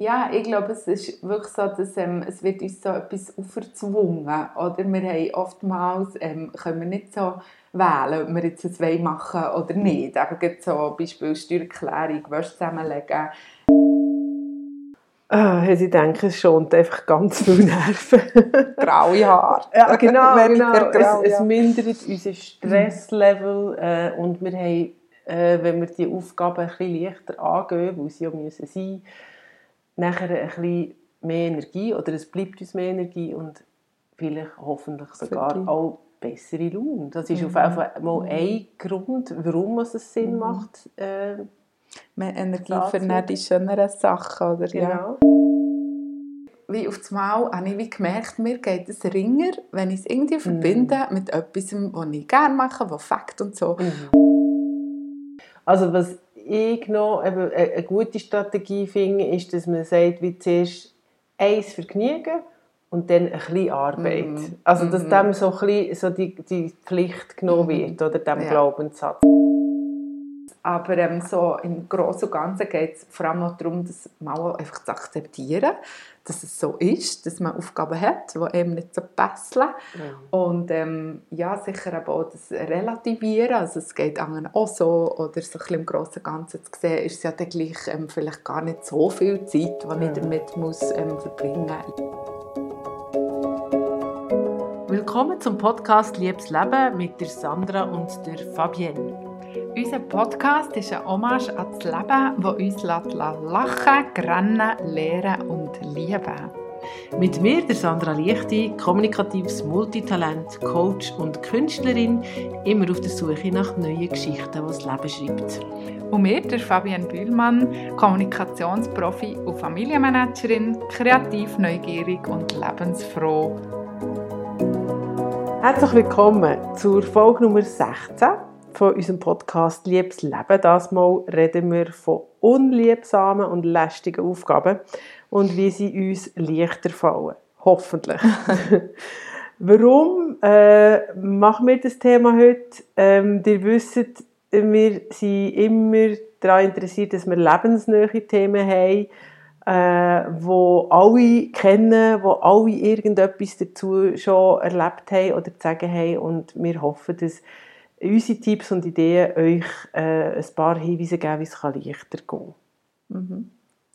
Ja, ich glaube, es ist wirklich so, dass ähm, es wird uns so etwas auferzwungen. Oder wir haben oftmals, ähm, können wir nicht so wählen, ob wir jetzt ein machen oder nicht. Eben so Beispiel Steuererklärung, Wäsche zusammenlegen. Ah, sie denken, es schont einfach ganz viel Nerven. graue Haare. Ja, genau. genau. Grau, es, es, mindert unser Stresslevel äh, und wir haben, äh, wenn wir die Aufgaben ein bisschen leichter angehen, weil sie ja müssen sein nachher ein bisschen mehr Energie oder es bleibt uns mehr Energie und vielleicht hoffentlich sogar auch bessere Laune. Das ist mhm. auf jeden Fall mal ein Grund, warum es Sinn mhm. macht. Äh, mehr Energie für die schöneren Sachen. Oder? Genau. Ja. Wie auf das Mal habe ich wie gemerkt, mir geht es ringer, wenn ich es irgendwie mhm. verbinde mit etwas, was ich gerne mache, was Fakt und so. Mhm. Also was ich noch eben eine gute Strategie finde, ist, dass man sagt, wie zuerst eins Vergnügen und dann ein bisschen Arbeit. Mm. Also, dass mm. dem so, ein bisschen, so die, die Pflicht genommen mm. wird, oder dem ja. Glaubenssatz. Aber ähm, so im Großen und Ganzen geht es vor allem noch darum, das mal einfach zu akzeptieren, dass es so ist, dass man Aufgaben hat, die eben nicht so passen. Mhm. Und ähm, ja, sicher aber auch das Relativieren, also es geht anderen auch so, oder so ein bisschen im Großen und Ganzen zu sehen, ist es ja dann gleich ähm, vielleicht gar nicht so viel Zeit, die ich damit muss, ähm, verbringen muss. Willkommen zum Podcast Liebes Leben mit der Sandra und der Fabienne. Unser Podcast ist ein Hommage an das Leben, das uns lachen, grennen, lehren und lieben Mit mir, der Sandra Lichti, kommunikatives Multitalent, Coach und Künstlerin, immer auf der Suche nach neuen Geschichten, die das Leben schreibt. Und mir, der Fabian Bühlmann, Kommunikationsprofi und Familienmanagerin, kreativ, neugierig und lebensfroh. Herzlich willkommen zur Folge Nummer 16 von unserem Podcast Liebes Leben. Das Mal reden wir von unliebsamen und lästigen Aufgaben und wie sie uns leichter fallen. Hoffentlich. Warum äh, machen wir das Thema heute? Ähm, ihr wisst, wir sind immer daran interessiert, dass wir lebensnähe Themen haben äh, wo alle kennen, wo alle irgendetwas dazu schon erlebt haben oder zu sagen haben und wir hoffen, dass unsere Tipps und Ideen euch äh, ein paar Hinweise geben, wie es leichter gehen mhm.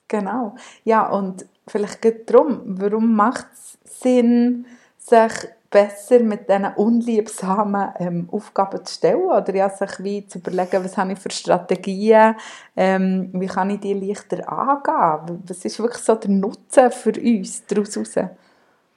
Genau. Ja, und vielleicht geht darum, warum macht es Sinn, sich besser mit diesen unliebsamen ähm, Aufgaben zu stellen oder ja, sich wie zu überlegen, was habe ich für Strategien, ähm, wie kann ich die leichter angehen, was ist wirklich so der Nutzen für uns daraus heraus?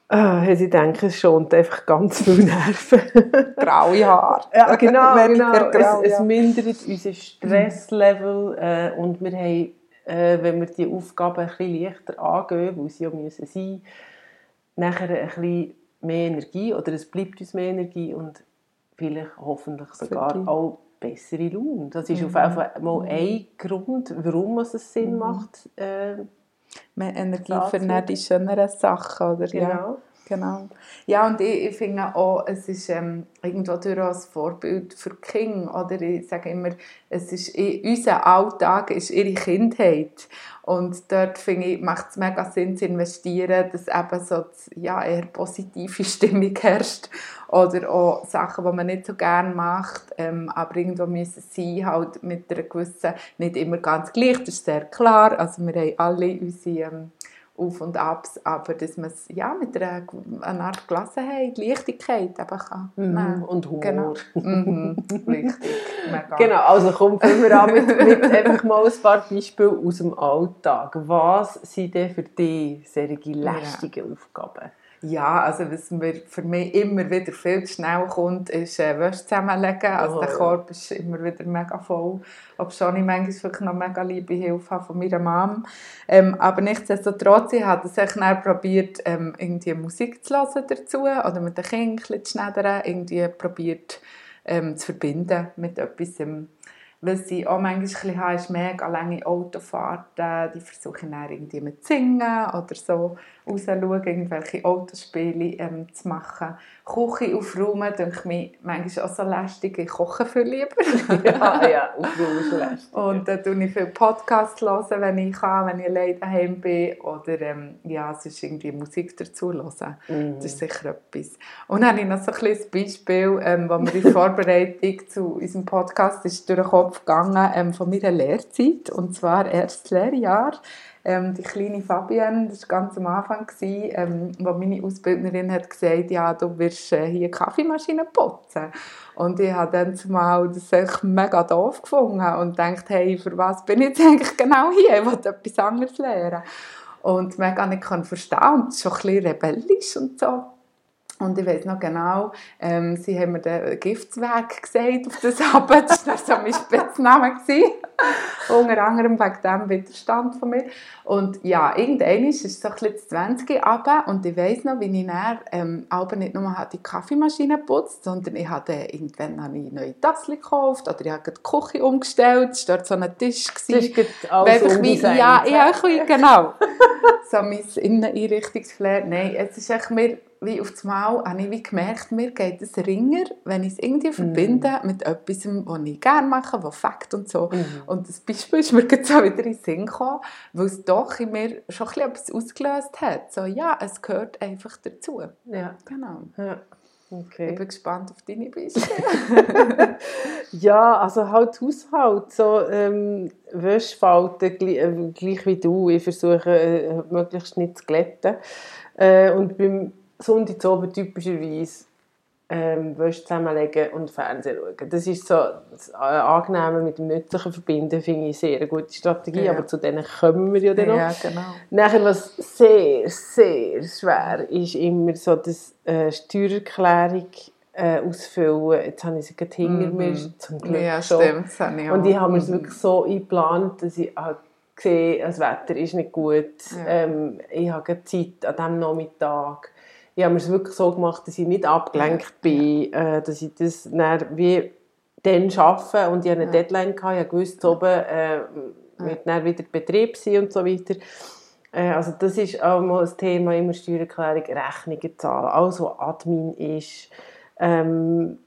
Oh, sie denken, es schont einfach ganz viel Nerven. Graue Haare. Ja, genau, genau. Grau, es, es, mindert unser Stresslevel äh, und wir haben, äh, wenn wir die Aufgaben ein bisschen leichter angehen, weil sie ja müssen sein, nachher ein bisschen mehr Energie oder es bleibt uns mehr Energie und vielleicht hoffentlich sogar auch bessere Laune. Das ist mhm. auf jeden Fall mal ein Grund, warum es Sinn mhm. macht. Äh, mehr Energie für die schöneren Sachen. Oder? Genau. Ja. Genau. Ja, und ich, ich finde auch, es ist ähm, irgendwo durch ein Vorbild für King oder ich sage immer, es ist, unser Alltag ist ihre Kindheit. Und dort finde ich, macht es mega Sinn zu investieren, dass eben so ja, eher positive Stimmung herrscht oder auch Sachen, die man nicht so gerne macht, ähm, aber irgendwo müssen sie halt mit einer gewissen, nicht immer ganz gleich, das ist sehr klar, also wir haben alle unsere ähm, auf und Abs, aber dass man es ja, mit einer, einer Art Gelassenheit, Leichtigkeit eben kann. Mhm. Und Humor. Genau. Mhm. Richtig. Genau, also komm, fangen wir an mit, mit einfach mal ein paar Beispiele aus dem Alltag. Was sind denn für dich solche lästige ja. Aufgaben? Ja, also was mir für mich immer wieder viel zu schnell kommt, ist äh, Wäsche zusammenlegen. Also oh, der Korb ist immer wieder mega voll. Ob schon ich manchmal wirklich noch mega liebe Hilfe habe von meiner Mom. Ähm, aber nichtsdestotrotz, ich habe es dann probiert, ähm, irgendwie Musik zu hören dazu oder mit den Kindern zu schneidern, irgendwie probiert ähm, zu verbinden mit etwas, Was ich auch manchmal ein bisschen habe, ist mega lange Autofahrten. Die versuche ich dann irgendwie mit singen oder so rausschauen, irgendwelche Autospiele ähm, zu machen. Küche aufräumen, denke ich mir manchmal auch so lästig. Ich koche viel lieber. ja, ja, aufräumen ist lästig. Und dann höre ich viel Podcasts, hören, wenn ich kann, wenn ich alleine daheim bin. Oder ähm, ja, es ist irgendwie Musik dazu hören. Mhm. Das ist sicher etwas. Und dann habe ich noch so ein kleines Beispiel, ähm, wo mir in Vorbereitung zu unserem Podcast ist durch den Kopf gegangen ähm, von meiner Lehrzeit. Und zwar erstes Lehrjahr. Ähm, die kleine Fabienne, das war ganz am Anfang, gewesen, ähm, wo meine Ausbildnerin hat gesagt ja, du wirst äh, hier Kaffeemaschine putzen. Und ich habe dann zumal das echt mega doof gefunden und dachte, hey, für was bin ich jetzt eigentlich genau hier? Ich wollte etwas anderes lernen. Und mega nicht verstehen und schon ein bisschen rebellisch und so. Und ich weiß noch genau, ähm, sie haben mir den Giftsweg gesagt auf das Abend. Das war so mein Spitzname. Unter anderem wegen diesem Widerstand von mir. Und ja, irgendwann ist es so ein bisschen das 20 runter und ich weiss noch, wie ich dann ähm, aber nicht nur die Kaffeemaschine geputzt, sondern ich hatte irgendwann habe ich neue Tassen gekauft oder ich habe die Küche umgestellt. Es war dort so ein Tisch. Das ist alles einfach wie, ja, ich- genau. so mein Inneneinrichtungsflair. Nein, es ist echt mir, wie auf das Mal, habe ich wie gemerkt, mir geht es ringer, wenn ich es irgendwie verbinde mit etwas, was ich gerne mache, was Fakt und so. Mhm. Und das Beispiel ist mir gerade so wieder in den Sinn gekommen, weil es doch in mir schon ein etwas ausgelöst hat. So, ja, es gehört einfach dazu. Ja. Genau. ja. Ich Okay. bin gespannt auf deine Beispiele. Ja, also halt Haushalt, so ähm, Wäschfalten, gleich, äh, gleich wie du. Ich versuche äh, möglichst nicht zu glätten. Äh, und beim Sonntag zu oben typischerweise ähm, Wäsche zusammenlegen und Fernsehen schauen. Das ist so das äh, Angenehme mit dem Nützlichen verbinden, finde ich sehr eine gute Strategie, Ja. aber zu denen kommen wir ja dann noch. ja, genau. Nachher, was sehr, sehr schwer ist, immer so das äh, Steuererklärung äh, ausfüllen. Jetzt habe ich sie gerade hinter Mhm. mir, zum Glück Ja, schon. stimmt. Das habe ich Und ich habe mir es Mhm. wirklich so eingeplant, dass ich halt sehe, das Wetter ist nicht gut. Ja. Ähm, ich habe keine Zeit an diesem Nachmittag. Ich habe mir es wirklich so gemacht, dass ich nicht abgelenkt bin, äh, dass ich das dann wie dann schaffe und ich hatte eine Ja. Deadline, gehabt, ich wusste, oben äh, wird dann wieder Betrieb sein und so weiter. Äh, also das ist auch mal ein Thema, immer Steuererklärung, Rechnungen zahlen, alles was Admin ist. Ähm,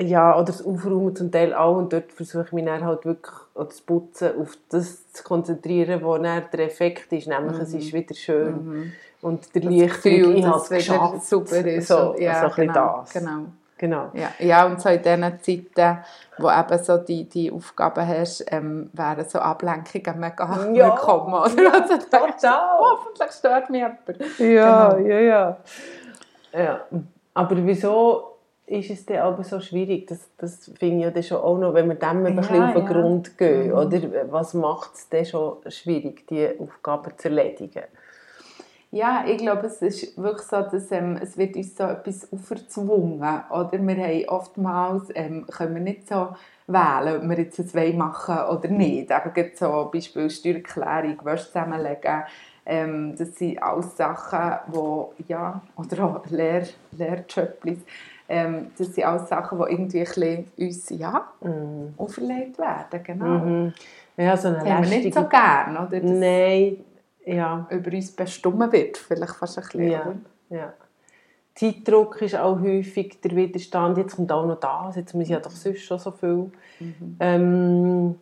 ja, oder das Aufräumen zum Teil auch und dort versuche ich mich dann halt wirklich, oder das Putzen, auf das zu konzentrieren, wo dann der Effekt ist, nämlich es ist wieder schön und der Gefühl, ich habe es geschafft. super ist. So, ja, so ein bisschen genau, das. Genau. Genau. Ja, ja, und so in diesen Zeiten, wo eben so die, die Aufgaben hast, ähm, wären so Ablenkungen mega Ja, willkommen. Oder? ja, also, denkst du, total. hoffentlich stört mich jemand. Ja, Genau. ja, ja, ja. Aber wieso ist es dann aber so schwierig? Das, das finde ich ja dann schon auch noch, wenn wir dem ein bisschen Ja, auf den ja. Grund gehen. Mhm. Oder was macht es dann schon schwierig, diese Aufgaben zu erledigen? Ja, ich glaube, es ist wirklich so, dass ähm, es wird uns so etwas auferzwungen. Oder wir haben oftmals, ähm, können wir nicht so wählen, ob wir jetzt wollen machen oder nicht. Eben so Beispiel Steuererklärung, Wäsche zusammenlegen. Ähm, das sind alles Sachen, wo ja, oder auch Lehr Lehrjobs, ähm, das sind alles Sachen, die irgendwie ein bisschen uns ja, Mhm. auferlegt werden. Genau. Mhm. Ja, so eine Das haben wir nicht so lästige... gern, oder? Dass Nein, ja. über uns bestimmt wird, vielleicht fast ein bisschen. Ja. ja. Zeitdruck ist auch häufig der Widerstand. Jetzt kommt auch noch das, jetzt muss ich ja doch sonst schon so viel. Mhm. Ähm,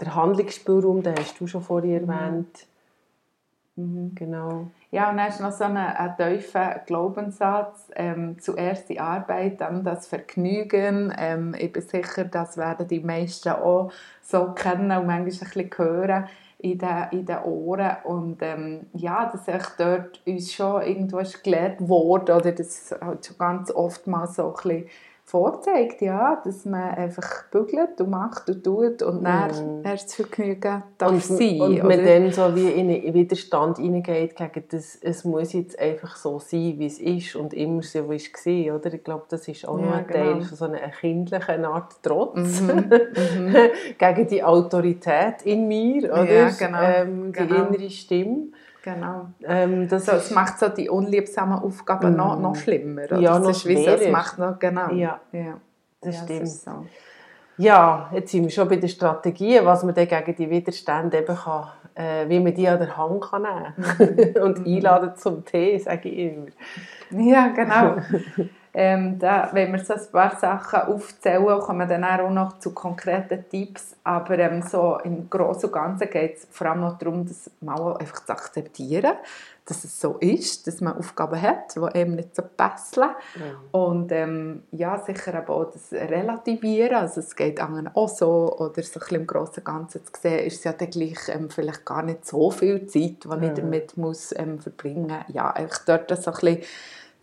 der Handlungsspielraum, den hast du schon vorhin Mhm. Genau. Ja, und dann ist noch so ein, ein tiefer Glaubenssatz. Ähm, zuerst die Arbeit, dann das Vergnügen. Ähm, ich bin sicher, das werden die meisten auch so kennen und manchmal ein bisschen hören in den, in den Ohren. Und ähm, ja, dass echt dort uns schon irgendwo ist gelehrt wurde, oder das halt schon ganz oft mal so ein bisschen vorzeigt, ja, dass man einfach bügelt und macht und tut und dann erst das Vergnügen darf und, sein. und man dann so wie in Widerstand hineingeht gegen das, es muss jetzt einfach so sein, wie es ist und immer so wie es war, oder? Ich glaube, das ist auch Ja, noch ein Teil genau. von so einer kindlichen Art Trotz Mhm, mhm. gegen die Autorität in mir, oder? Ja, genau, Ähm, die genau. innere Stimme. Genau. Ähm, das So, es macht so die unliebsamen Aufgaben noch, noch schlimmer. Oder? Ja, das noch ist wie so, es macht noch, genau. Ja, ja. das ja, stimmt. ist so. Ja, jetzt sind wir schon bei den Strategien, was man dann gegen die Widerstände eben kann, äh, wie man die an der Hand kann nehmen kann. und einladen zum Tee, sage ich immer. Ja, genau. ähm, da, wenn wir so ein paar Sachen aufzählen, kommen wir dann auch noch zu konkreten Tipps. Aber ähm, so im Großen und Ganzen geht es vor allem noch darum, das mal einfach zu akzeptieren, dass es so ist, dass man Aufgaben hat, die eben nicht so passen. Mhm. Und ähm, ja, sicher aber auch das Relativieren. Also es geht anderen auch so. Oder so ein bisschen im Großen und Ganzen zu sehen, ist es ja dann gleich ähm, vielleicht gar nicht so viel Zeit, die mhm. ich damit muss, ähm, verbringen muss. Ja, einfach dort so ein bisschen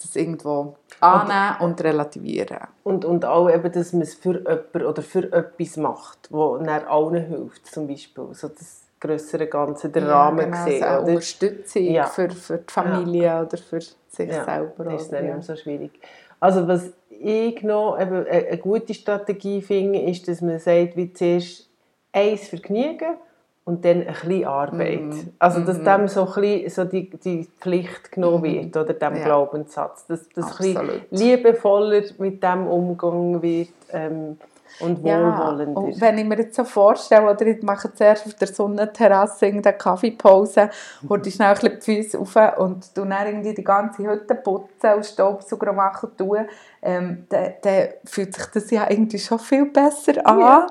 das irgendwo annehmen und, relativieren. Und, und auch eben, dass man es für jemanden oder für etwas macht, wo dann allen hilft, zum Beispiel. So das größere Ganze, der ja, Rahmen genau, gesehen. Also Unterstützung ja. für, für die Familie ja. oder für sich ja, selber. Das ist dann nicht so schwierig. Also was ich noch eben eine gute Strategie finde, ist, dass man sagt, wie zuerst eins Vergnügen und dann ein bisschen Arbeit. Mm. Also, dass mm. dem so, ein bisschen, so die, die Pflicht genommen mhm. wird, oder dem ja. Glaubenssatz. Dass, bisschen liebevoller mit dem umgegangen wird ähm, und wohlwollender. Ja, und wenn ich mir jetzt so vorstelle, oder ich mache zuerst auf der Sonnenterrasse eine Kaffeepause, hole ich schnell ein bisschen die Füße auf und tue dann irgendwie die ganze Hütte putzen und Staubsauger machen, ähm, dann, dann fühlt sich das ja irgendwie schon viel besser an. Ja.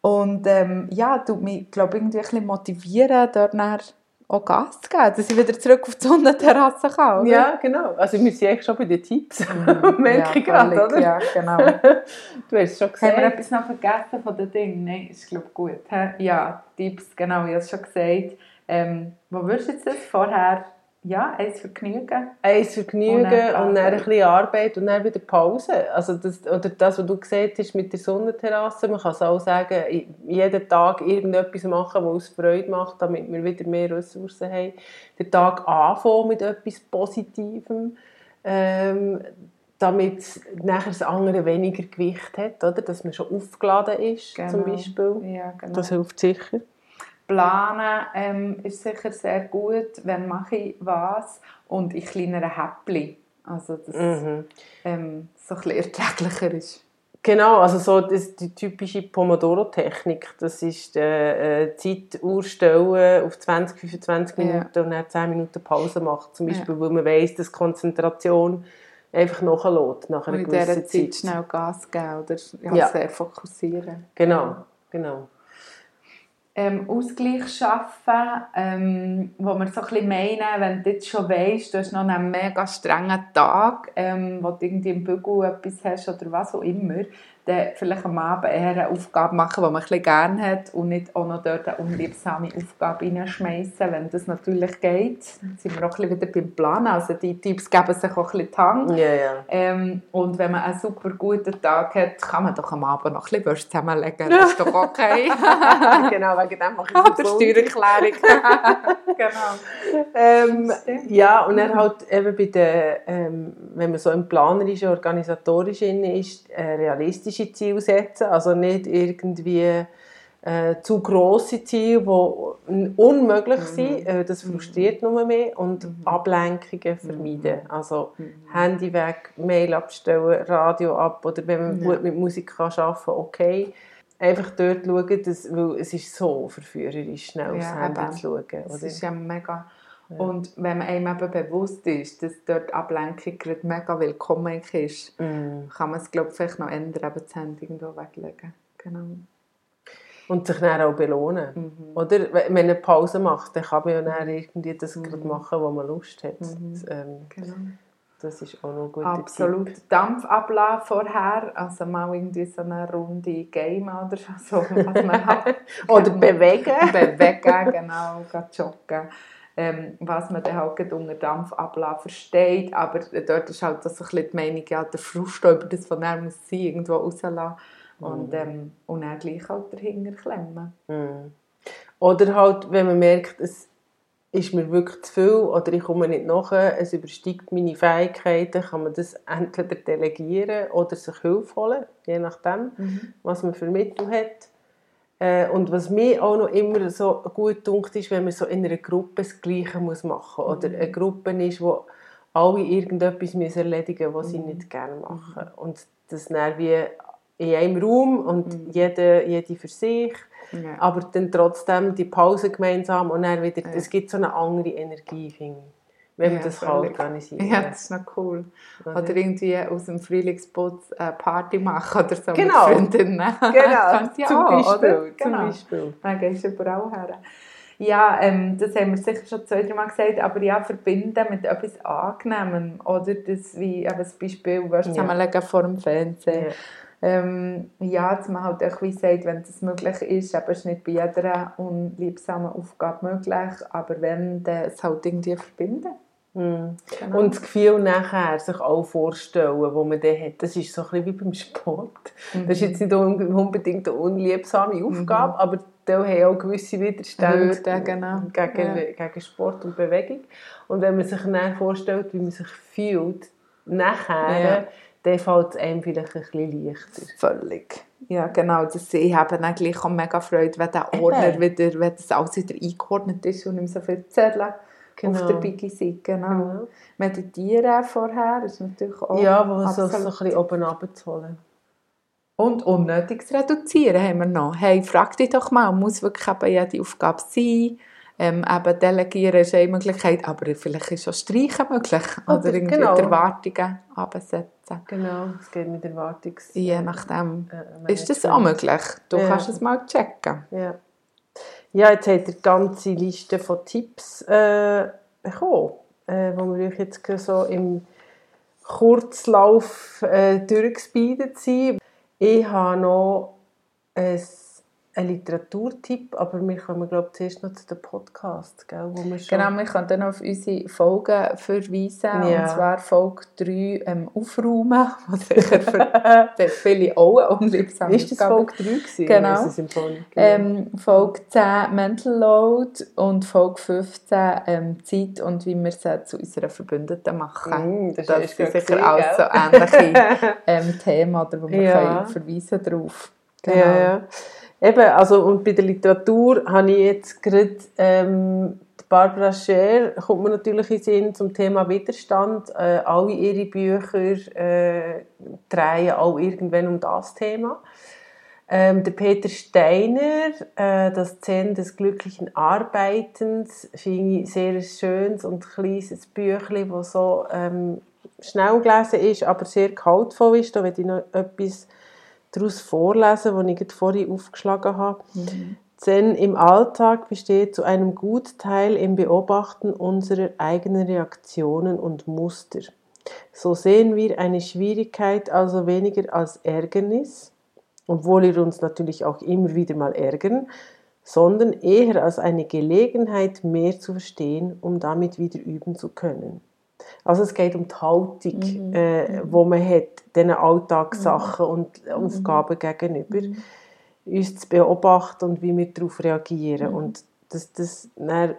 Und ähm, ja, du mich, glaube irgendwie ein bisschen motivieren, dort nachher auch Gas zu geben, dass ich wieder zurück auf die Sonnenterrasse kann, oder? Ja, genau. Also wir sind eigentlich schon bei den Tipps, mhm. merke ja, ich gerade, oder? Ja, genau. du hast schon gesagt. Haben wir etwas noch vergessen von den Dingen? Nein, ist glaube gut. Ja, Tipps, genau, ich habe es schon gesagt. Ähm, wo würdest du jetzt das vorher ja, eins Vergnügen. Eins Vergnügen und dann, und dann ein bisschen Arbeit und dann wieder Pause. Also das, oder das, was du gesagt hast mit der Sonnenterrasse, man kann es auch sagen, jeden Tag irgendetwas machen, was uns Freude macht, damit wir wieder mehr Ressourcen haben. Den Tag anfangen mit etwas Positivem, ähm, damit nachher das andere weniger Gewicht hat, oder? dass man schon aufgeladen ist, genau. zum Beispiel. Ja, genau. Das hilft sicher. Planen ähm, ist sicher sehr gut, wenn mache ich was und in kleineren Häppchen. Also, dass mhm. ähm, so ein erträglicher ist. Genau, also so das, die typische Pomodoro-Technik, das ist die äh, Zeituhr stellen auf 20, 25 Minuten ja. und dann 10 Minuten Pause machen, zum Beispiel, ja. weil man weiss, dass Konzentration einfach nachlässt nach einer und gewissen Zeit. Zeit schnell Gas geben oder ja, ja. sehr fokussieren. Genau, genau ähm, Ausgleich schaffen, ähm, wo wir so ein bisschen meinen, wenn du jetzt schon weißt, du hast noch einen mega strengen Tag, ähm, wo du irgendwie im Bügel etwas hast oder was auch immer, dann vielleicht am Abend eher eine Aufgabe machen, die man ein gerne hat und nicht auch noch dort eine unliebsame Aufgabe reinschmeißen, wenn das natürlich geht. Dann sind wir auch ein wieder beim Plan. Also die Tipps geben sich auch ein bisschen die Hand. Ja, ja. Ähm, und wenn man einen super guten Tag hat, kann man doch am Abend noch ein bisschen zusammenlegen. Das ist doch okay. genau, wegen dem mache ich es Steuererklärung. genau. Ähm, ja, und dann halt eben bei der, ähm, wenn man so im planerischen, organisatorischen ist, äh, realistisch realistische Ziele setzen, also nicht irgendwie äh, zu grosse Ziele, die unmöglich mhm. sind, äh, das mhm. frustriert mhm. nur mehr und mhm. Ablenkungen vermeiden, also. Handy weg, Mail abstellen, Radio ab oder wenn man ja. gut mit Musik kann arbeiten kann, okay. Einfach dort schauen, dass, weil es ist so verführerisch, schnell aufs ja, Handy zu schauen. Oder? Das ist ja mega und wenn man einem eben bewusst ist, dass dort Ablenkung gerade mega willkommen ist, mm. kann man es glaube ich vielleicht noch ändern, aber das Handy irgendwo weglegen. Genau. Und sich dann auch belohnen. Mhm. Oder wenn man eine Pause macht, dann kann man ja dann irgendwie das mhm. gerade machen, wo man Lust hat. Mhm. Das, ähm, genau. das ist auch noch ein guter Absolut. Tipp. Dampfablauf vorher, also mal irgendwie so eine Runde Game oder so, was man hat. oder bewegen. bewegen, genau, joggen ähm, was man dann halt unter Dampfablauf versteht. Aber dort ist halt das ein bisschen die Meinung, ja, der Frust über das, von er muss sein, irgendwo rauslassen. Und, mhm. ähm, und dann gleich halt dahinter klemmen. Mhm. Oder halt, wenn man merkt, es ist mir wirklich zu viel oder ich komme nicht nach, es übersteigt meine Fähigkeiten, kann man das entweder delegieren oder sich Hilfe holen, je nachdem, mhm. was man für Mittel hat. Äh, und was mir auch noch immer so gut dunkt ist, wenn man so in einer Gruppe das Gleiche muss machen muss. Oder mhm. eine Gruppe ist, wo alle irgendetwas müssen erledigen müssen, was sie mhm. nicht gerne machen. Und das dann wie in einem Raum und Mhm. jede, jede für sich, Ja. aber dann trotzdem die Pause gemeinsam und dann wieder, Ja. es gibt so eine andere Energie, finde ich, wenn man Ja, das kann völlig. organisieren Ja, das ist noch cool. Oder? Oder irgendwie aus dem Frühlingsputz eine Party machen oder so Genau. mit Freundinnen. Genau, ja zum auch, Beispiel. oder? Zum Genau. Beispiel. Dann gehst du überall her. Ja, ähm, das haben wir sicher schon zwei, drei Mal gesagt, aber ja, verbinden mit etwas Angenehmem. Oder das wie eben das Beispiel, was Ja. zusammenlegen vor dem Fernsehen. Ja. Ähm, ja, dass man halt auch wie sagt, wenn das möglich ist, aber es ist nicht bei jeder unliebsamen Aufgabe möglich, aber wenn, dann es halt irgendwie verbinden. Mhm. Genau. Und das Gefühl nachher sich auch vorstellen, wo man dann hat, das ist so ein bisschen wie beim Sport. Das ist jetzt nicht un- unbedingt eine unliebsame Aufgabe, aber da haben auch gewisse Widerstände Hürden, genau. gegen, Ja. gegen Sport und Bewegung. Und wenn man sich dann vorstellt, wie man sich fühlt, nachher, Ja. dann fällt es einem vielleicht ein bisschen leichter. Völlig. Ja, genau. Das, ich habe dann gleich auch mega Freude, wenn der Ordner wieder, wenn das alles wieder eingeordnet ist und nicht so viel Zettel Genau. auf der. Genau. Genau. Meditieren vorher ist natürlich auch Ja, wo so, so ein bisschen oben runterzuholen. Und unnötiges Reduzieren haben wir noch. Hey, frag dich doch mal, muss wirklich eben jede Aufgabe sein? Ähm, eben delegieren ist eine Möglichkeit, aber vielleicht ist auch Streichen möglich. Oder Oder- irgendwie genau. die Erwartungen absetzen. Genau, es geht mit Erwartungs... Je nachdem. äh, Ist das auch möglich? Du Ja. kannst es mal checken. Ja. Ja, jetzt habt ihr die ganze Liste von Tipps äh, bekommen, äh, wo wir euch jetzt so im Kurzlauf äh, durchgespeedet sind. Ich habe noch ein, einen Literaturtipp, aber wir kommen glaube ich zuerst noch zu den Podcasts, gell, wo wir schon... Genau, wir können dann auf unsere Folgen verweisen. Ja. Und zwar Folge 3 ähm, Aufräumen, was sicher für viele auch eine unliebsame Ist das Folge 3 gewesen? Genau. Ist Ähm, Folge 10 Mental Load und Folge 15 ähm, Zeit und wie wir sie zu unseren Verbündeten machen. Mm, das das du sicher auch so ähnliche ähm, Themen, oder, wo wir Ja. können verweisen darauf. Genau. Ja, ja. Eben, also, und bei der Literatur habe ich jetzt gerade ähm, Barbara Scher, kommt mir natürlich in Sinn zum Thema Widerstand. Äh, alle ihre Bücher äh, drehen auch irgendwann um das Thema. Ähm, der Peter Steiner, äh, das Zen des glücklichen Arbeitens, finde ich sehr schönes und kleines Büchlein, das so ähm, schnell gelesen ist, aber sehr gehaltvoll ist. Da werde ich noch etwas daraus vorlesen, was ich vorhin aufgeschlagen habe. Zen im Alltag besteht zu einem Gutteil im Beobachten unserer eigenen Reaktionen und Muster. So sehen wir eine Schwierigkeit also weniger als Ärgernis, obwohl wir uns natürlich auch immer wieder mal ärgern, sondern eher als eine Gelegenheit, mehr zu verstehen, um damit wieder üben zu können. Also es geht um die Haltung, äh, wo man hat, diesen Alltagssachen und Aufgaben gegenüber, uns zu beobachten und wie wir darauf reagieren. Und das, das dann,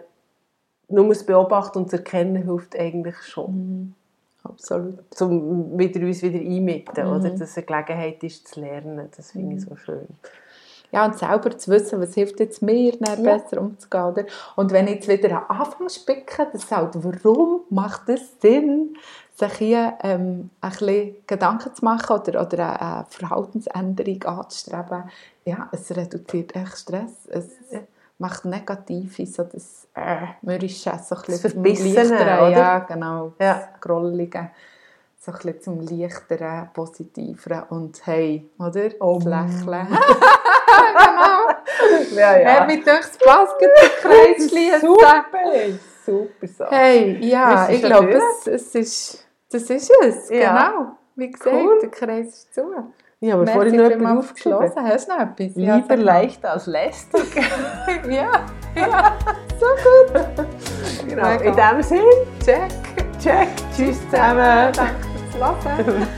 nur das Beobachten und das Erkennen hilft eigentlich schon, Absolut. um wieder, uns wieder einmitten, oder? dass es eine Gelegenheit ist zu lernen. Das finde ich so schön. Ja, und selber zu wissen, was hilft jetzt mir, dann Ja. besser umzugehen. Oder? Und wenn ich jetzt wieder am Anfang spicke, das halt, warum macht es Sinn, sich hier ähm, ein bisschen Gedanken zu machen oder, oder eine, Verhaltensänderung anzustreben? Ja, es reduziert echt Stress. Es macht negative, so das äh, Mürrische, so ein bisschen Verbissene, oder? Ja, genau. Ja. Das Grollige. So ein bisschen zum Leichteren, Positiveren und hey, oder? Das Lächeln. Ja, Ja. Hey, durchs Basketballkreis schließen. Super, super Sache. Hey, ja, ich glaube, es, es ist, das ist es, Ja. genau. Wie gesagt, Cool. der Kreis ist zu. Ja, aber vorhin noch Hören. aufgeschrieben. Hast du noch etwas? Lieber leicht als lästig. Ja, ja, so gut. genau. In dem Sinn, Check. check. Tschüss zusammen. Danke fürs Hören.